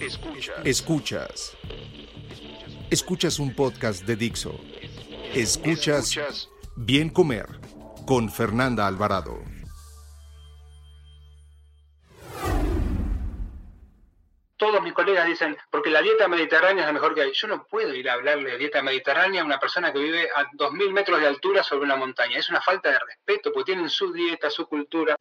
Escuchas. Escuchas. Escuchas un podcast de Dixo. Escuchas Bien Comer con Fernanda Alvarado. todos mis colegas dicen, porque la dieta mediterránea es la mejor que hay. Yo no puedo ir a hablarle de dieta mediterránea a una persona que vive a 2.000 metros de altura sobre una montaña. Es una falta de respeto, porque tienen su dieta, su cultura.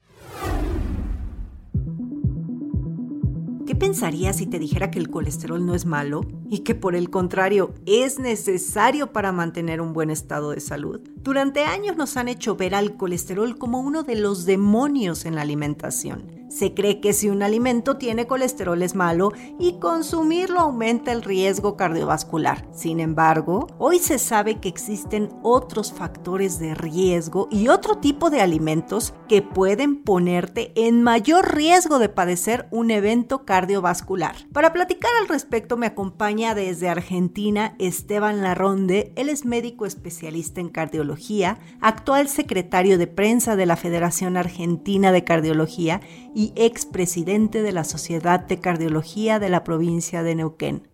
Pensarías si te dijera que el colesterol no es malo y que por el contrario es necesario para mantener un buen estado de salud? Durante años nos han hecho ver al colesterol como uno de los demonios en la alimentación. Se cree que si un alimento tiene colesterol es malo y consumirlo aumenta el riesgo cardiovascular. Sin embargo, hoy se sabe que existen otros factores de riesgo y otro tipo de alimentos que pueden ponerte en mayor riesgo de padecer un evento cardiovascular. Para platicar al respecto me acompaña desde Argentina Esteban Larronde. Él es médico especialista en cardiología, actual secretario de prensa de la Federación Argentina de Cardiología y expresidente de la Sociedad de Cardiología de la provincia de Neuquén.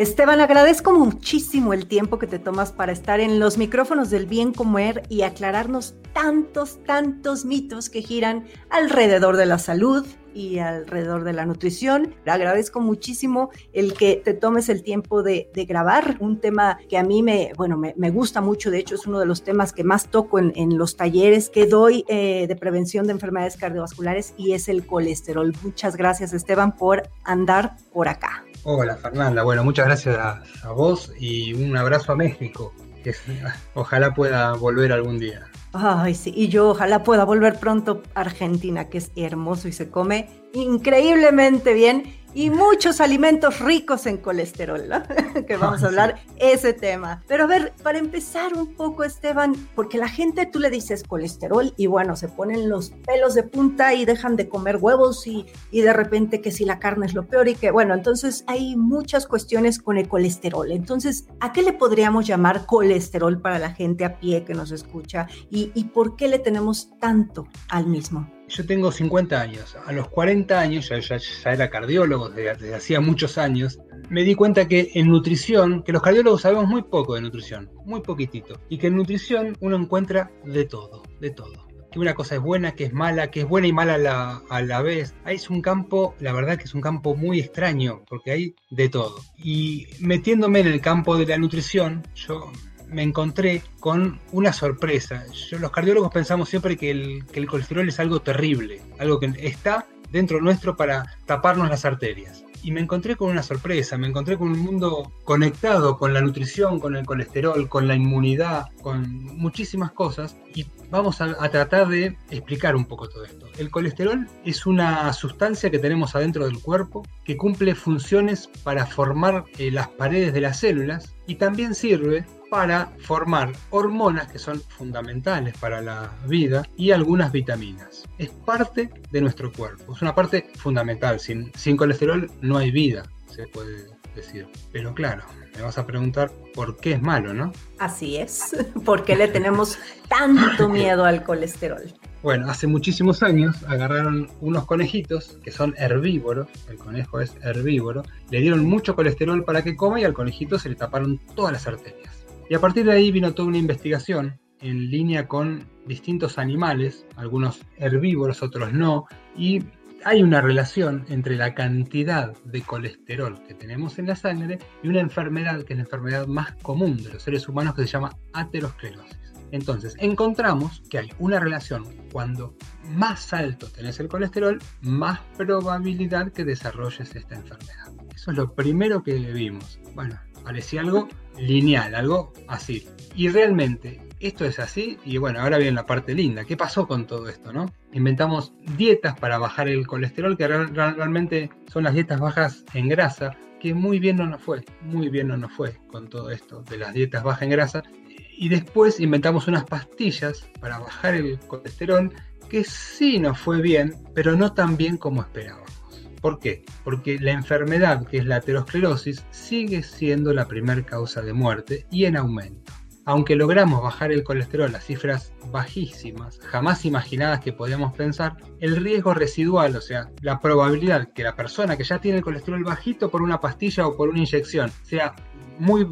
Esteban, agradezco muchísimo el tiempo que te tomas para estar en los micrófonos del bien comer y aclararnos tantos, tantos mitos que giran alrededor de la salud y alrededor de la nutrición. Agradezco muchísimo el que te tomes el tiempo de, grabar un tema que a mí me, bueno, me, gusta mucho. De hecho, es uno de los temas que más toco en, los talleres que doy eh, de prevención de enfermedades cardiovasculares y es el colesterol. Muchas gracias, Esteban, por andar por acá. Hola Fernanda, bueno, muchas gracias a, vos y un abrazo a México, que ojalá pueda volver algún día. Ay, sí, y yo ojalá pueda volver pronto a Argentina, que es hermoso y se come increíblemente bien y muchos alimentos ricos en colesterol, ¿no? que vamos a hablar ese tema. Pero a ver, para empezar un poco, Esteban, porque la gente tú le dices colesterol y bueno, se ponen los pelos de punta y dejan de comer huevos y, y de repente que si la carne es lo peor y que bueno, entonces hay muchas cuestiones con el colesterol. Entonces, ¿a qué le podríamos llamar colesterol para la gente a pie que nos escucha y, y por qué le tenemos tanto al mismo? Yo tengo 50 años. A los 40 años, ya, era cardiólogo desde, hacía muchos años, me di cuenta que en nutrición, que los cardiólogos sabemos muy poco de nutrición, muy poquitito, y que en nutrición uno encuentra de todo, de todo. Que una cosa es buena, que es mala, que es buena y mala a la, a la vez. Ahí es un campo, la verdad que es un campo muy extraño, porque hay de todo. Y metiéndome en el campo de la nutrición, yo me encontré con una sorpresa. los cardiólogos pensamos siempre que el, que el colesterol es algo terrible, algo que está dentro nuestro para taparnos las arterias. Y me encontré con una sorpresa, me encontré con un mundo conectado con la nutrición, con el colesterol, con la inmunidad, con muchísimas cosas. Y vamos a, tratar de explicar un poco todo esto. El colesterol es una sustancia que tenemos adentro del cuerpo que cumple funciones para formar eh, las paredes de las células y también sirve para formar hormonas que son fundamentales para la vida y algunas vitaminas. Es parte de nuestro cuerpo, es una parte fundamental. Sin, sin colesterol no hay vida, se puede decir. Pero claro, me vas a preguntar por qué es malo, ¿no? Así es, ¿por qué le tenemos tanto miedo al colesterol? Bueno, hace muchísimos años agarraron unos conejitos que son herbívoros, el conejo es herbívoro, le dieron mucho colesterol para que coma y al conejito se le taparon todas las arterias. Y a partir de ahí vino toda una investigación en línea con distintos animales, algunos herbívoros, otros no, y hay una relación entre la cantidad de colesterol que tenemos en la sangre y una enfermedad que es la enfermedad más común de los seres humanos que se llama aterosclerosis. Entonces, encontramos que hay una relación cuando más alto tenés el colesterol, más probabilidad que desarrolles esta enfermedad. Eso es lo primero que vimos. Bueno, parecía algo lineal, algo así. Y realmente esto es así y bueno, ahora viene la parte linda. ¿Qué pasó con todo esto, no? Inventamos dietas para bajar el colesterol que realmente son las dietas bajas en grasa, que muy bien no nos fue, muy bien no nos fue con todo esto de las dietas bajas en grasa. Y después inventamos unas pastillas para bajar el colesterol que sí nos fue bien, pero no tan bien como esperábamos. ¿Por qué? Porque la enfermedad, que es la aterosclerosis, sigue siendo la primera causa de muerte y en aumento. Aunque logramos bajar el colesterol a cifras bajísimas, jamás imaginadas que podíamos pensar, el riesgo residual, o sea, la probabilidad que la persona que ya tiene el colesterol bajito por una pastilla o por una inyección, sea muy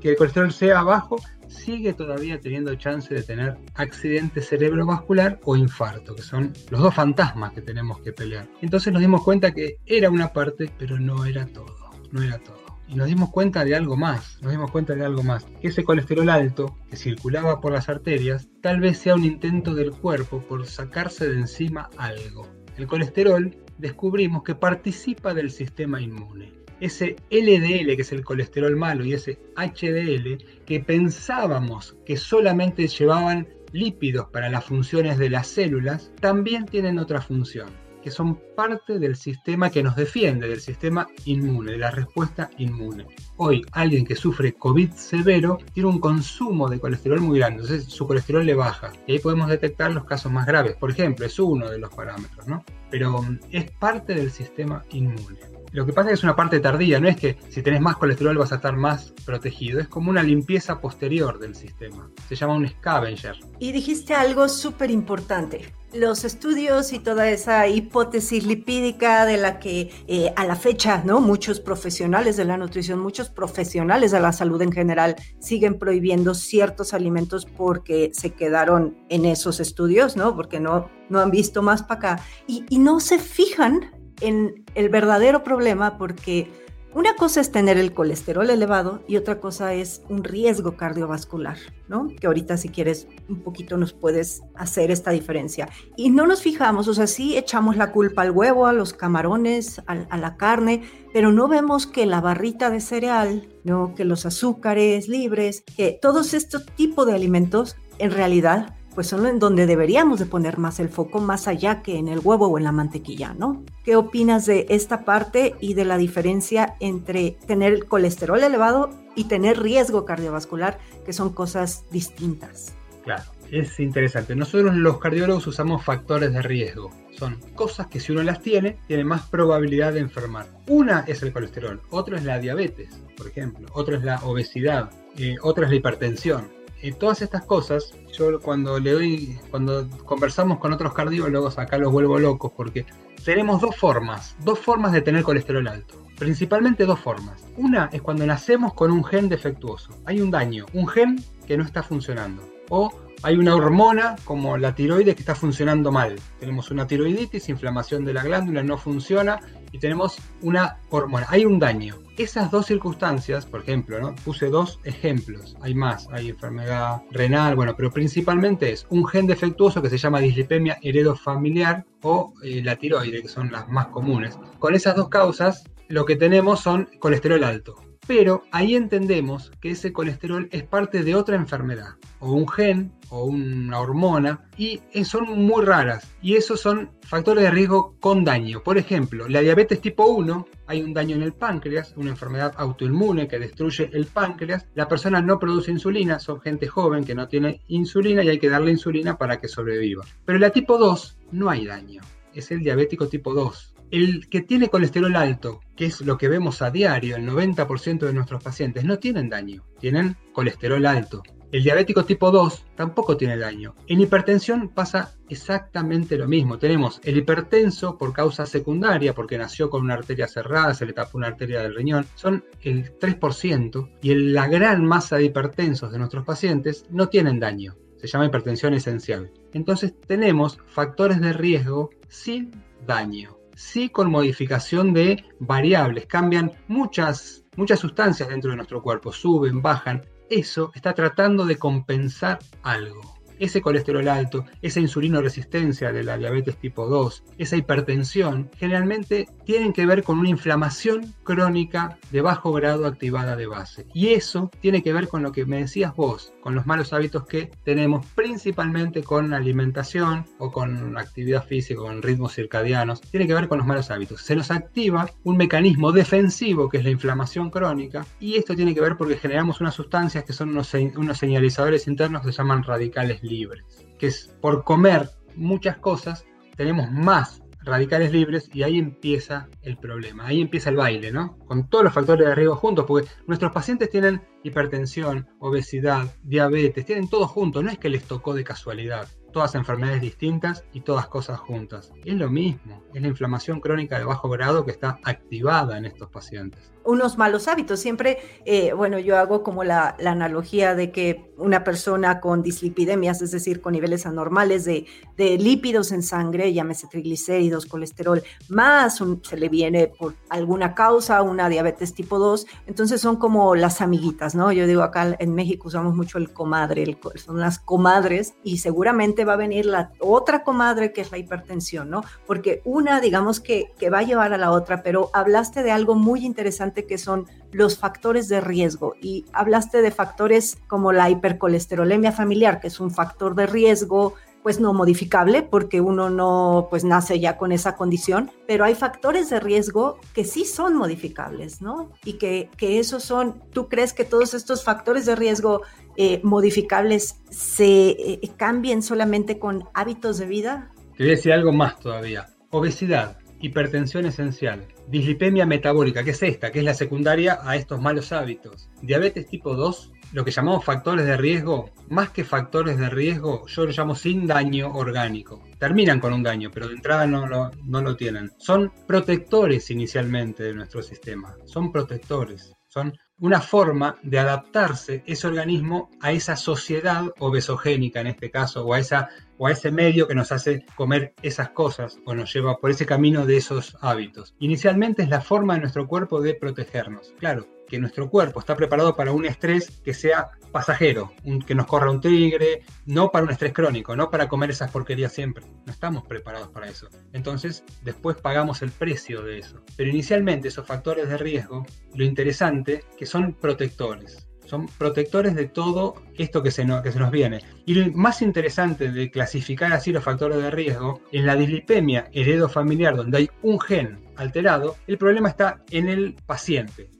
que el colesterol sea bajo, sigue todavía teniendo chance de tener accidente cerebrovascular o infarto, que son los dos fantasmas que tenemos que pelear. Entonces nos dimos cuenta que era una parte, pero no era todo, no era todo. Y nos dimos cuenta de algo más, nos dimos cuenta de algo más, que ese colesterol alto que circulaba por las arterias tal vez sea un intento del cuerpo por sacarse de encima algo. El colesterol descubrimos que participa del sistema inmune ese LDL, que es el colesterol malo, y ese HDL, que pensábamos que solamente llevaban lípidos para las funciones de las células, también tienen otra función, que son parte del sistema que nos defiende, del sistema inmune, de la respuesta inmune. Hoy, alguien que sufre COVID severo tiene un consumo de colesterol muy grande, entonces su colesterol le baja. Y ahí podemos detectar los casos más graves. Por ejemplo, es uno de los parámetros, ¿no? Pero mm, es parte del sistema inmune. Lo que pasa es que es una parte tardía, no es que si tenés más colesterol vas a estar más protegido, es como una limpieza posterior del sistema. Se llama un scavenger. Y dijiste algo súper importante. Los estudios y toda esa hipótesis lipídica de la que eh, a la fecha, ¿no? Muchos profesionales de la nutrición, muchos profesionales de la salud en general siguen prohibiendo ciertos alimentos porque se quedaron en esos estudios, ¿no? Porque no, no han visto más para acá. Y, y no se fijan en el verdadero problema porque una cosa es tener el colesterol elevado y otra cosa es un riesgo cardiovascular, ¿no? Que ahorita si quieres un poquito nos puedes hacer esta diferencia. Y no nos fijamos, o sea, sí echamos la culpa al huevo, a los camarones, a, la carne, pero no vemos que la barrita de cereal, ¿no? Que los azúcares libres, que todos estos tipos de alimentos en realidad pues son en donde deberíamos de poner más el foco, más allá que en el huevo o en la mantequilla, ¿no? ¿Qué opinas de esta parte y de la diferencia entre tener colesterol elevado y tener riesgo cardiovascular, que son cosas distintas? Claro, es interesante. Nosotros los cardiólogos usamos factores de riesgo. Son cosas que si uno las tiene, tiene más probabilidad de enfermar. Una es el colesterol, otra es la diabetes, por ejemplo, otra es la obesidad, eh, otra es la hipertensión todas estas cosas, yo cuando le doy, cuando conversamos con otros cardiólogos, acá los vuelvo locos porque tenemos dos formas, dos formas de tener colesterol alto. Principalmente dos formas. Una es cuando nacemos con un gen defectuoso. Hay un daño, un gen que no está funcionando. O hay una hormona como la tiroides que está funcionando mal. Tenemos una tiroiditis, inflamación de la glándula, no funciona y tenemos una hormona. Hay un daño. Esas dos circunstancias, por ejemplo, ¿no? puse dos ejemplos. Hay más, hay enfermedad renal, bueno, pero principalmente es un gen defectuoso que se llama dislipemia heredofamiliar o eh, la tiroide, que son las más comunes. Con esas dos causas, lo que tenemos son colesterol alto pero ahí entendemos que ese colesterol es parte de otra enfermedad, o un gen, o una hormona, y son muy raras. Y esos son factores de riesgo con daño. Por ejemplo, la diabetes tipo 1, hay un daño en el páncreas, una enfermedad autoinmune que destruye el páncreas. La persona no produce insulina, son gente joven que no tiene insulina y hay que darle insulina para que sobreviva. Pero la tipo 2 no hay daño, es el diabético tipo 2 el que tiene colesterol alto, que es lo que vemos a diario, el 90% de nuestros pacientes, no tienen daño, tienen colesterol alto. El diabético tipo 2 tampoco tiene daño. En hipertensión pasa exactamente lo mismo. Tenemos el hipertenso por causa secundaria, porque nació con una arteria cerrada, se le tapó una arteria del riñón, son el 3% y la gran masa de hipertensos de nuestros pacientes no tienen daño. Se llama hipertensión esencial. Entonces tenemos factores de riesgo sin daño sí con modificación de variables, cambian muchas, muchas sustancias dentro de nuestro cuerpo, suben, bajan. Eso está tratando de compensar algo. Ese colesterol alto, esa insulino resistencia de la diabetes tipo 2, esa hipertensión, generalmente tienen que ver con una inflamación crónica de bajo grado activada de base. Y eso tiene que ver con lo que me decías vos, con los malos hábitos que tenemos principalmente con alimentación o con actividad física, con ritmos circadianos, tiene que ver con los malos hábitos. Se nos activa un mecanismo defensivo que es la inflamación crónica y esto tiene que ver porque generamos unas sustancias que son unos, unos señalizadores internos que se llaman radicales libres, que es por comer muchas cosas tenemos más radicales libres y ahí empieza el problema, ahí empieza el baile, ¿no? Con todos los factores de riesgo juntos, porque nuestros pacientes tienen hipertensión, obesidad, diabetes, tienen todo junto, no es que les tocó de casualidad todas enfermedades distintas y todas cosas juntas. Es lo mismo, es la inflamación crónica de bajo grado que está activada en estos pacientes unos malos hábitos. Siempre, eh, bueno, yo hago como la, analogía de que una persona con dislipidemias, es decir, con niveles anormales de, lípidos en sangre, llámese triglicéridos, colesterol, más se le viene por alguna causa una diabetes tipo 2, entonces son como las amiguitas, ¿no? Yo digo acá en México usamos mucho el comadre, son las comadres y seguramente va a venir la otra comadre que es la hipertensión, ¿no? Porque una, digamos que, que va a llevar a la otra, pero hablaste de algo muy interesante que son los factores de riesgo. Y hablaste de factores como la hipercolesterolemia familiar, que es un factor de riesgo pues no modificable porque uno no pues nace ya con esa condición, pero hay factores de riesgo que sí son modificables, ¿no? Y que, que esos son, ¿tú crees que todos estos factores de riesgo eh, modificables se eh, cambien solamente con hábitos de vida? Te voy a decir algo más todavía. Obesidad, hipertensión esencial, dislipemia metabólica, que es esta, que es la secundaria a estos malos hábitos, diabetes tipo 2, lo que llamamos factores de riesgo, más que factores de riesgo, yo lo llamo sin daño orgánico. Terminan con un daño, pero de entrada no lo, no lo tienen. Son protectores inicialmente de nuestro sistema, son protectores, son una forma de adaptarse ese organismo a esa sociedad obesogénica en este caso, o a, esa, o a ese medio que nos hace comer esas cosas o nos lleva por ese camino de esos hábitos. Inicialmente es la forma de nuestro cuerpo de protegernos. Claro, que nuestro cuerpo está preparado para un estrés que sea pasajero, que nos corra un tigre, no para un estrés crónico, no para comer esas porquerías siempre. No estamos preparados para eso. Entonces, después pagamos el precio de eso. Pero inicialmente esos factores de riesgo, lo interesante, que son protectores. Son protectores de todo esto que se, nos viene. Y lo más interesante de clasificar así los factores de riesgo, en la dislipemia heredo familiar, donde hay un gen alterado, el problema está en el paciente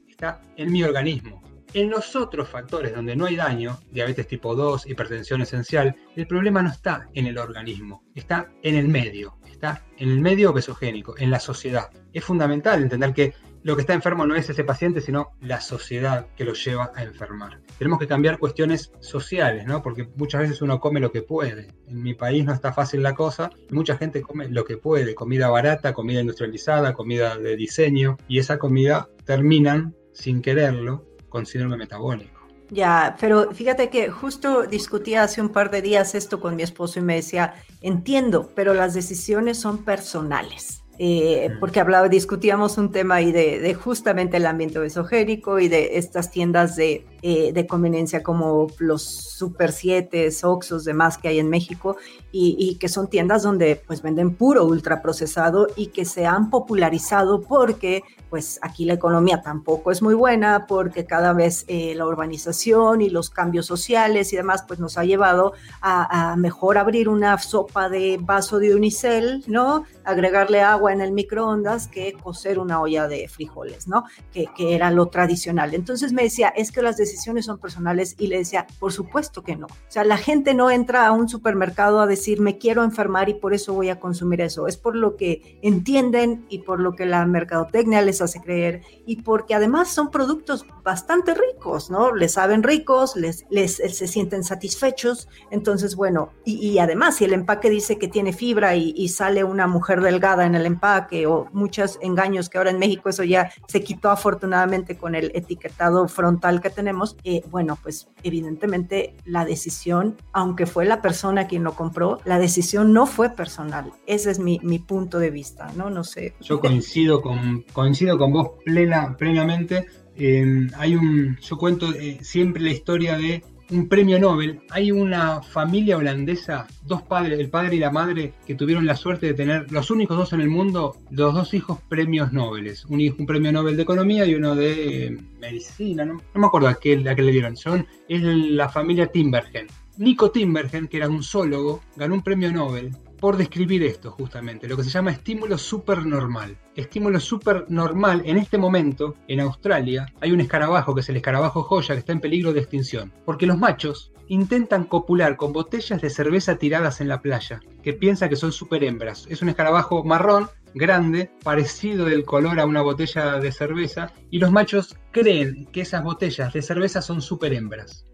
en mi organismo. En los otros factores donde no hay daño, diabetes tipo 2, hipertensión esencial, el problema no está en el organismo, está en el medio, está en el medio obesogénico, en la sociedad. Es fundamental entender que lo que está enfermo no es ese paciente, sino la sociedad que lo lleva a enfermar. Tenemos que cambiar cuestiones sociales, ¿no? Porque muchas veces uno come lo que puede. En mi país no está fácil la cosa mucha gente come lo que puede, comida barata, comida industrializada, comida de diseño, y esa comida terminan sin quererlo con síndrome metabólico. Ya, pero fíjate que justo discutía hace un par de días esto con mi esposo y me decía, entiendo, pero las decisiones son personales. Eh, mm. porque hablaba, discutíamos un tema ahí de, justamente el ambiente esogénico y de estas tiendas de, eh, de conveniencia como los Super 7, Oxos, demás que hay en México y, que son tiendas donde pues venden puro ultraprocesado y que se han popularizado porque pues aquí la economía tampoco es muy buena porque cada vez eh, la urbanización y los cambios sociales y demás pues nos ha llevado a, mejor abrir una sopa de vaso de unicel, ¿no? Agregarle agua en el microondas que cocer una olla de frijoles, ¿no? Que, que era lo tradicional. Entonces me decía, es que las decisiones son personales y le decía, por supuesto que no. O sea, la gente no entra a un supermercado a decir, me quiero enfermar y por eso voy a consumir eso. Es por lo que entienden y por lo que la mercadotecnia les hace creer y porque además son productos bastante ricos, ¿no? Les saben ricos, les, les se sienten satisfechos. Entonces, bueno, y, además si el empaque dice que tiene fibra y, sale una mujer delgada en el empaque o muchos engaños que ahora en México eso ya se quitó afortunadamente con el etiquetado frontal que tenemos, eh, bueno, pues evidentemente la decisión, aunque fue la persona quien lo compró, la decisión no fue personal. Ese es mi, mi punto de vista, ¿no? No sé. Yo coincido con, coincido con vos plena, plenamente. Em, hay un, yo cuento eh, siempre la historia de un premio Nobel. Hay una familia holandesa, dos padres, el padre y la madre, que tuvieron la suerte de tener los únicos dos en el mundo, los dos hijos premios Nobel. Un, un premio Nobel de Economía y uno de eh, Medicina, ¿no? me acuerdo a qué, a qué le dieron. Son, es la familia Timbergen. Nico Timbergen, que era un zoólogo, ganó un premio Nobel por describir esto justamente, lo que se llama estímulo supernormal. Estímulo supernormal, en este momento, en Australia, hay un escarabajo, que es el escarabajo joya, que está en peligro de extinción, porque los machos intentan copular con botellas de cerveza tiradas en la playa, que piensan que son super hembras. Es un escarabajo marrón, grande, parecido del color a una botella de cerveza, y los machos creen que esas botellas de cerveza son super hembras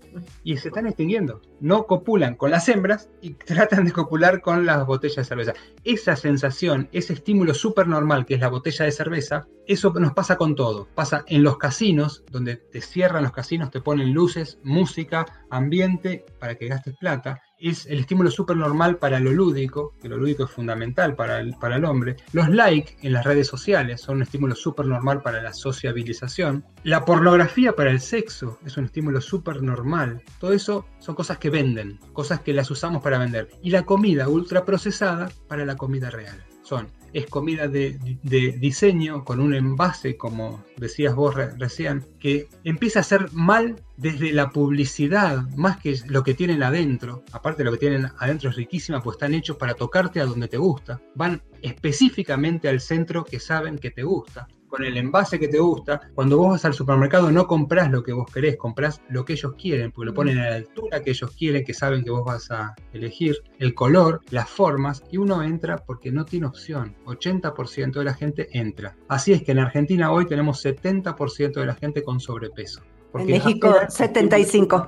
y se están extinguiendo. No copulan con las hembras y tratan de copular con las botellas de cerveza. Esa sensación, ese estímulo súper normal que es la botella de cerveza, eso nos pasa con todo. Pasa en los casinos, donde te cierran los casinos, te ponen luces, música, ambiente para que gastes plata es el estímulo súper normal para lo lúdico, que lo lúdico es fundamental para el, para el hombre. Los likes en las redes sociales son un estímulo súper normal para la sociabilización. La pornografía para el sexo es un estímulo súper normal. Todo eso son cosas que venden, cosas que las usamos para vender. Y la comida ultraprocesada para la comida real. Son es comida de, diseño con un envase, como decías vos recién, que empieza a ser mal desde la publicidad, más que lo que tienen adentro. Aparte lo que tienen adentro es riquísima, pues están hechos para tocarte a donde te gusta. Van específicamente al centro que saben que te gusta con el envase que te gusta, cuando vos vas al supermercado no compras lo que vos querés, compras lo que ellos quieren, porque lo ponen a la altura que ellos quieren, que saben que vos vas a elegir, el color, las formas, y uno entra porque no tiene opción. 80% de la gente entra. Así es que en Argentina hoy tenemos 70% de la gente con sobrepeso. en México, 75.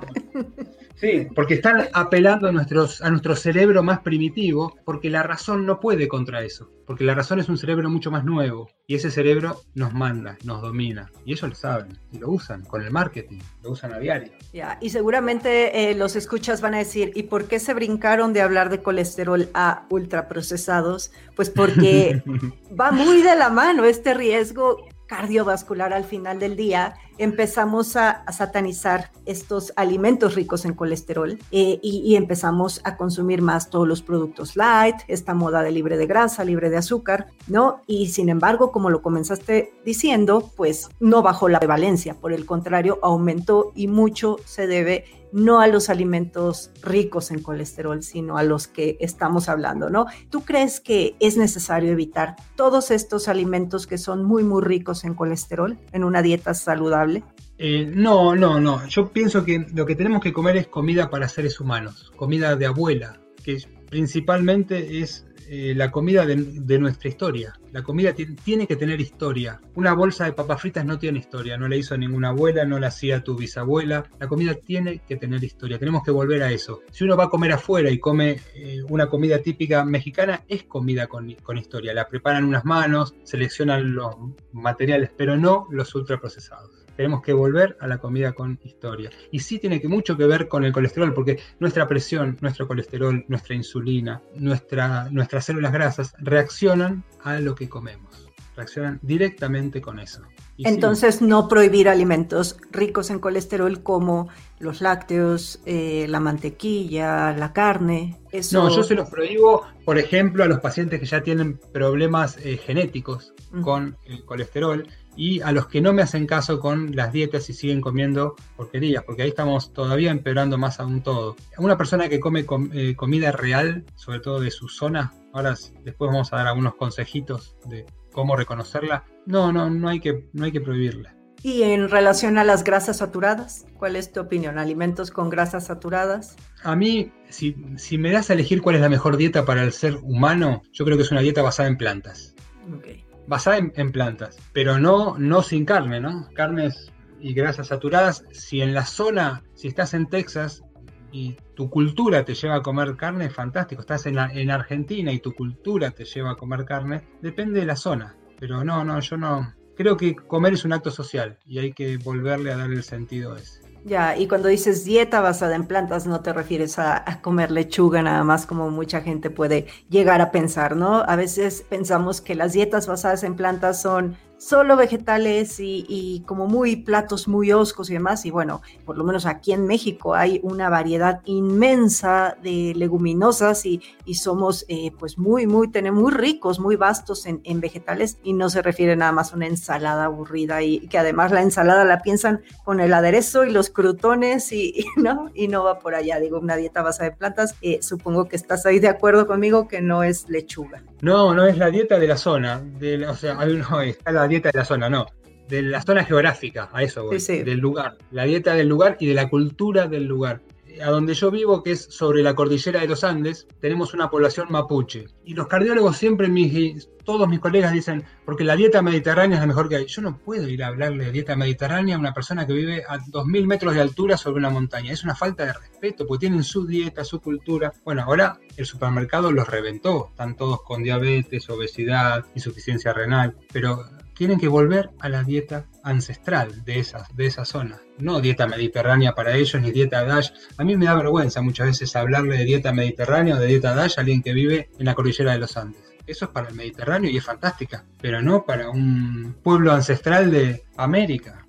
Sí, porque están apelando a, nuestros, a nuestro cerebro más primitivo, porque la razón no puede contra eso, porque la razón es un cerebro mucho más nuevo, y ese cerebro nos manda, nos domina, y ellos lo saben, y lo usan con el marketing, lo usan a diario. Ya, y seguramente eh, los escuchas van a decir, ¿y por qué se brincaron de hablar de colesterol a ultraprocesados? Pues porque va muy de la mano este riesgo cardiovascular al final del día, empezamos a, satanizar estos alimentos ricos en colesterol eh, y, empezamos a consumir más todos los productos light, esta moda de libre de grasa, libre de azúcar, ¿no? Y sin embargo, como lo comenzaste diciendo, pues no bajó la prevalencia, por el contrario, aumentó y mucho se debe no a los alimentos ricos en colesterol, sino a los que estamos hablando, ¿no? ¿Tú crees que es necesario evitar todos estos alimentos que son muy, muy ricos en colesterol en una dieta saludable? Eh, no, no, no. Yo pienso que lo que tenemos que comer es comida para seres humanos, comida de abuela, que principalmente es eh, la comida de, nuestra historia. La comida tiene que tener historia. Una bolsa de papas fritas no tiene historia, no la hizo ninguna abuela, no la hacía tu bisabuela. La comida tiene que tener historia, tenemos que volver a eso. Si uno va a comer afuera y come eh, una comida típica mexicana, es comida con, con historia. La preparan unas manos, seleccionan los materiales, pero no los ultraprocesados tenemos que volver a la comida con historia. Y sí tiene que mucho que ver con el colesterol, porque nuestra presión, nuestro colesterol, nuestra insulina, nuestra, nuestras células grasas reaccionan a lo que comemos. Reaccionan directamente con eso. Entonces, no prohibir alimentos ricos en colesterol como los lácteos, eh, la mantequilla, la carne. No, yo se los prohíbo, por ejemplo, a los pacientes que ya tienen problemas eh, genéticos con el colesterol y a los que no me hacen caso con las dietas y siguen comiendo porquerías, porque ahí estamos todavía empeorando más aún todo. Una persona que come eh, comida real, sobre todo de su zona, ahora después vamos a dar algunos consejitos de cómo reconocerla, no, no, no hay que, no hay que prohibirla. Y en relación a las grasas saturadas, ¿cuál es tu opinión? ¿Alimentos con grasas saturadas? A mí, si, si me das a elegir cuál es la mejor dieta para el ser humano, yo creo que es una dieta basada en plantas. Okay basada en, plantas, pero no, no sin carne, ¿no? Carnes y grasas saturadas. Si en la zona, si estás en Texas y tu cultura te lleva a comer carne, fantástico. Estás en, en Argentina y tu cultura te lleva a comer carne, depende de la zona. Pero no, no, yo no. Creo que comer es un acto social y hay que volverle a dar el sentido ese. Ya, y cuando dices dieta basada en plantas, no te refieres a, comer lechuga nada más como mucha gente puede llegar a pensar, ¿no? A veces pensamos que las dietas basadas en plantas son solo vegetales y, como muy platos muy oscos y demás. Y bueno, por lo menos aquí en México hay una variedad inmensa de leguminosas y, somos eh, pues muy, muy, tenemos muy ricos, muy vastos en, vegetales y no se refiere nada más a una ensalada aburrida y que además la ensalada la piensan con el aderezo y los crutones y, no, y no va por allá. Digo, una dieta basada en plantas, eh, supongo que estás ahí de acuerdo conmigo que no es lechuga. No, no es la dieta de la zona, de o sea, no es la dieta de la zona, no, de la zona geográfica, a eso voy, del lugar, la dieta del lugar y de la cultura del lugar. A donde yo vivo, que es sobre la cordillera de los Andes, tenemos una población mapuche. Y los cardiólogos siempre, mis, todos mis colegas dicen, porque la dieta mediterránea es la mejor que hay. Yo no puedo ir a hablarle de dieta mediterránea a una persona que vive a 2.000 metros de altura sobre una montaña. Es una falta de respeto, porque tienen su dieta, su cultura. Bueno, ahora el supermercado los reventó. Están todos con diabetes, obesidad, insuficiencia renal. Pero tienen que volver a la dieta ancestral de esa, de esa zona. No dieta mediterránea para ellos, ni dieta DASH. A mí me da vergüenza muchas veces hablarle de dieta mediterránea o de dieta DASH a alguien que vive en la cordillera de los Andes. Eso es para el Mediterráneo y es fantástica, pero no para un pueblo ancestral de América.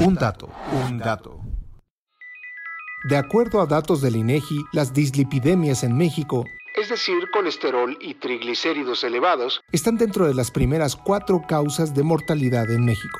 Un dato, un dato. De acuerdo a datos del INEGI, las dislipidemias en México es decir, colesterol y triglicéridos elevados, están dentro de las primeras cuatro causas de mortalidad en México.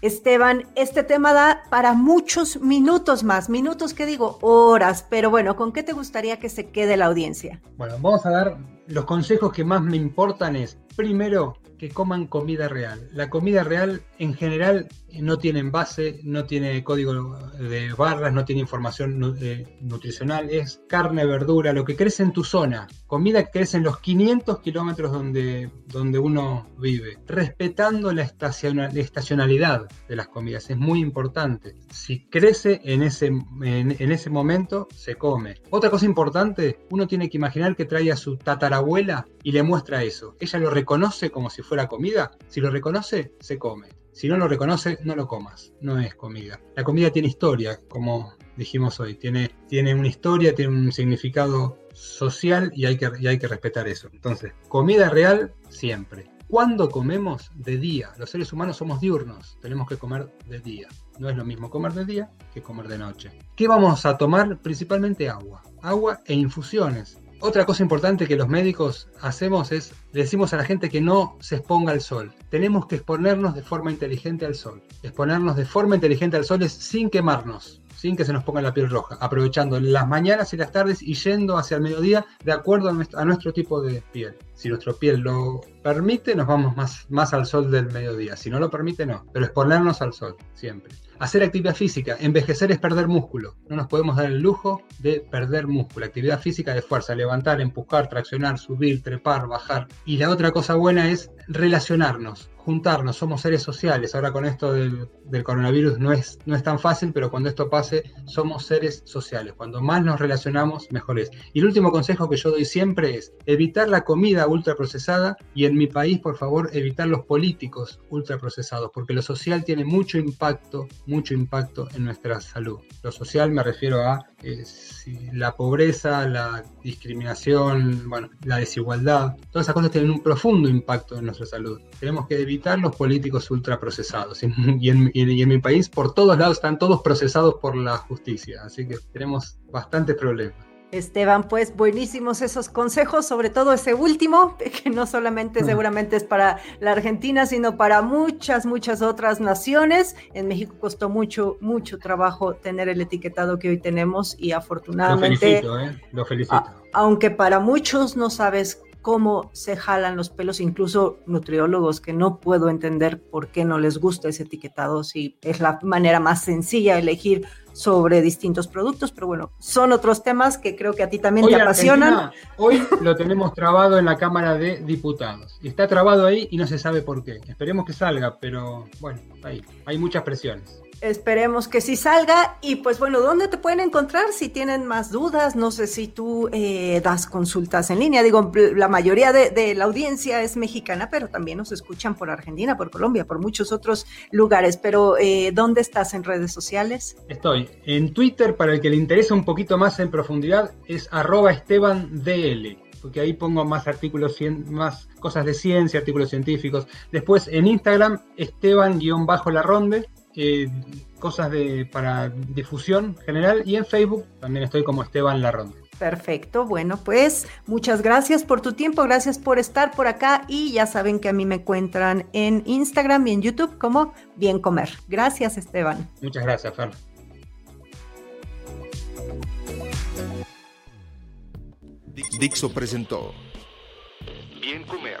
Esteban, este tema da para muchos minutos más, minutos que digo, horas, pero bueno, ¿con qué te gustaría que se quede la audiencia? Bueno, vamos a dar los consejos que más me importan es, primero, que coman comida real. La comida real en general no tiene envase, no tiene código de barras, no tiene información eh, nutricional, es carne, verdura, lo que crece en tu zona, comida que crece en los 500 kilómetros donde, donde uno vive, respetando la, estacionalidad de las comidas, es muy importante. Si crece en ese, en, ese momento, se come. Otra cosa importante, uno tiene que imaginar que trae a su tatarabuela y le muestra eso. Ella lo reconoce como si fuera comida, si lo reconoce, se come. Si no lo reconoce, no lo comas. No es comida. La comida tiene historia, como dijimos hoy. Tiene, tiene una historia, tiene un significado social y hay, que, y hay que respetar eso. Entonces, comida real siempre. ¿Cuándo comemos? De día. Los seres humanos somos diurnos. Tenemos que comer de día. No es lo mismo comer de día que comer de noche. ¿Qué vamos a tomar? Principalmente agua. Agua e infusiones. Otra cosa importante que los médicos hacemos es, decimos a la gente que no se exponga al sol. Tenemos que exponernos de forma inteligente al sol. Exponernos de forma inteligente al sol es sin quemarnos sin que se nos ponga la piel roja, aprovechando las mañanas y las tardes y yendo hacia el mediodía de acuerdo a nuestro, tipo de piel. Si nuestra piel lo permite, nos vamos más, más al sol del mediodía. Si no lo permite, no. Pero exponernos al sol, siempre. Hacer actividad física. Envejecer es perder músculo. No nos podemos dar el lujo de perder músculo. Actividad física de fuerza. Levantar, empujar, traccionar, subir, trepar, bajar. Y la otra cosa buena es relacionarnos juntarnos, somos seres sociales. Ahora con esto del, coronavirus no es, no es tan fácil, pero cuando esto pase, somos seres sociales. Cuando más nos relacionamos, mejor es. Y el último consejo que yo doy siempre es evitar la comida ultraprocesada y en mi país, por favor, evitar los políticos ultraprocesados, porque lo social tiene mucho impacto, mucho impacto en nuestra salud. Lo social me refiero a eh, la pobreza, la discriminación, bueno, la desigualdad. Todas esas cosas tienen un profundo impacto en nuestra salud. Tenemos que evitar los políticos ultraprocesados. Y en, y en mi país, por todos lados, están todos procesados por la justicia. Así que tenemos bastantes problemas. Esteban, pues buenísimos esos consejos, sobre todo ese último, que no solamente seguramente es para la Argentina, sino para muchas, muchas otras naciones. En México costó mucho, mucho trabajo tener el etiquetado que hoy tenemos y afortunadamente... Lo felicito, ¿eh? Lo felicito. aunque para muchos no sabes cómo se jalan los pelos, incluso nutriólogos que no puedo entender por qué no les gusta ese etiquetado, si es la manera más sencilla de elegir sobre distintos productos, pero bueno, son otros temas que creo que a ti también te apasionan. hoy lo tenemos trabado en la Cámara de Diputados y está trabado ahí y no se sabe por qué. Esperemos que salga, pero bueno, ahí hay muchas presiones. Esperemos que sí salga. Y pues bueno, ¿dónde te pueden encontrar si tienen más dudas? No sé si tú eh, das consultas en línea. Digo, la mayoría de, la audiencia es mexicana, pero también nos escuchan por Argentina, por Colombia, por muchos otros lugares. Pero eh, ¿dónde estás en redes sociales? Estoy en Twitter, para el que le interesa un poquito más en profundidad, es arroba estebandl. porque ahí pongo más artículos, más cosas de ciencia, artículos científicos. Después en Instagram, Esteban-Larronde, eh, cosas de, para difusión general. Y en Facebook también estoy como Esteban Larronde. Perfecto, bueno, pues muchas gracias por tu tiempo, gracias por estar por acá y ya saben que a mí me encuentran en Instagram y en YouTube como Bien Comer. Gracias, Esteban. Muchas gracias, Fer. Dixo presentó Bien Comer